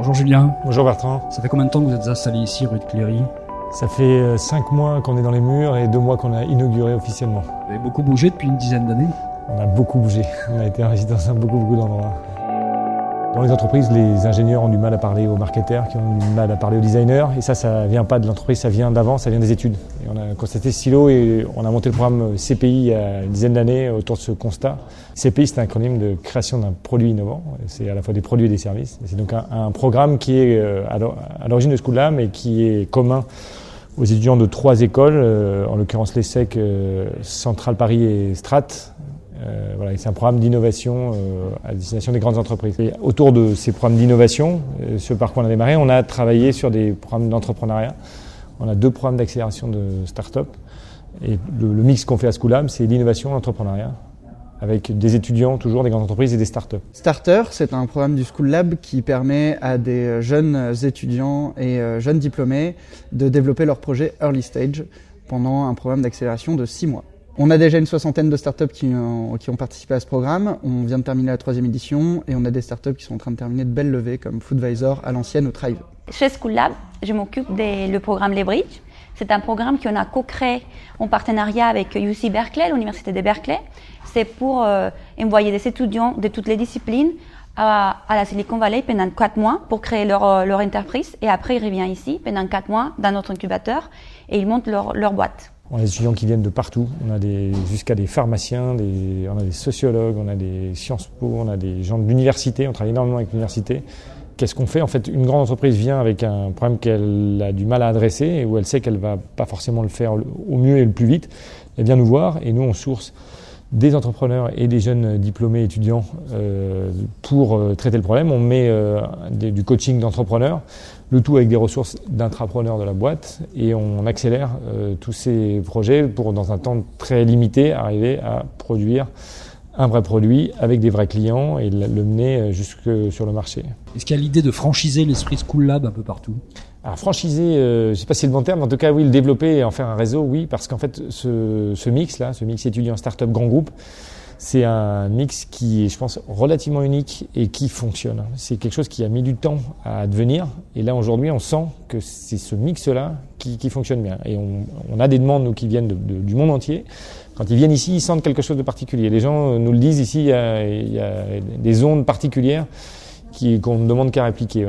Bonjour Julien. Bonjour Bertrand. Ça fait combien de temps que vous êtes installé ici rue de Cléry? Ça fait 5 mois qu'on est dans les murs et 2 mois qu'on a inauguré officiellement. Vous avez beaucoup bougé depuis une dizaine d'années? On a beaucoup bougé. On a été en résidence à beaucoup, beaucoup d'endroits. Dans les entreprises, les ingénieurs ont du mal à parler aux marketeurs, qui ont du mal à parler aux designers. Et ça, ça vient pas de l'entreprise, ça vient d'avant, ça vient des études. Et on a constaté ce silo et on a monté le programme CPI il y a une dizaine d'années autour de ce constat. CPI, c'est un acronyme de création d'un produit innovant. C'est à la fois des produits et des services. C'est donc un, programme qui est euh, à l'origine de School Lab et qui est commun aux étudiants de trois écoles, euh, en l'occurrence l'ESSEC, euh, Centrale Paris et Strat, euh, voilà, c'est un programme d'innovation euh, à destination des grandes entreprises. Et autour de ces programmes d'innovation, euh, ce par quoi on a démarré, on a travaillé sur des programmes d'entrepreneuriat. On a deux programmes d'accélération de start-up. Et le, mix qu'on fait à School Lab, c'est l'innovation et l'entrepreneuriat avec des étudiants, toujours des grandes entreprises et des startups. Starter, c'est un programme du School Lab qui permet à des jeunes étudiants et jeunes diplômés de développer leur projet early stage pendant un programme d'accélération de six mois. On a déjà une soixantaine de startups qui ont, qui ont participé à ce programme. On vient de terminer la troisième édition et on a des startups qui sont en train de terminer de belles levées comme Foodvisor à l'ancienne ou Thrive. Chez School Lab, je m'occupe du programme Leverage. C'est un programme qu'on a co-créé en partenariat avec UC Berkeley, l'université de Berkeley. C'est pour euh, envoyer des étudiants de toutes les disciplines à, la Silicon Valley pendant quatre mois pour créer leur, euh, leur entreprise. Et après, ils reviennent ici pendant quatre mois dans notre incubateur et ils montent leur, leur boîte. On a des étudiants qui viennent de partout. On a des, jusqu'à des pharmaciens, des, on a des sociologues, on a des Sciences Po, on a des gens de l'université. On travaille énormément avec l'université. Qu'est-ce qu'on fait? En fait, une grande entreprise vient avec un problème qu'elle a du mal à adresser et où elle sait qu'elle va pas forcément le faire au mieux et le plus vite. Elle vient nous voir et nous, on source des entrepreneurs et des jeunes diplômés étudiants euh, pour euh, traiter le problème. On met euh, du coaching d'entrepreneurs, le tout avec des ressources d'intrapreneurs de la boîte, et on accélère tous ces projets pour, dans un temps très limité, arriver à produire un vrai produit avec des vrais clients et le mener jusque sur le marché. Est-ce qu'il y a l'idée de franchiser l'esprit School Lab un peu partout? Alors franchiser, euh, je ne sais pas si c'est le bon terme, en tout cas oui, le développer et en faire un réseau, oui, parce qu'en fait ce, ce mix-là, ce mix étudiant start-up grand groupe, c'est un mix qui est, je pense, relativement unique et qui fonctionne. C'est quelque chose qui a mis du temps à devenir. Et là, aujourd'hui, on sent que c'est ce mix-là qui, qui, fonctionne bien. Et on, on, a des demandes, nous, qui viennent de, de, du monde entier. Quand ils viennent ici, ils sentent quelque chose de particulier. Les gens nous le disent ici, il y a, il y a des zones particulières qu'on ne demande qu'à répliquer.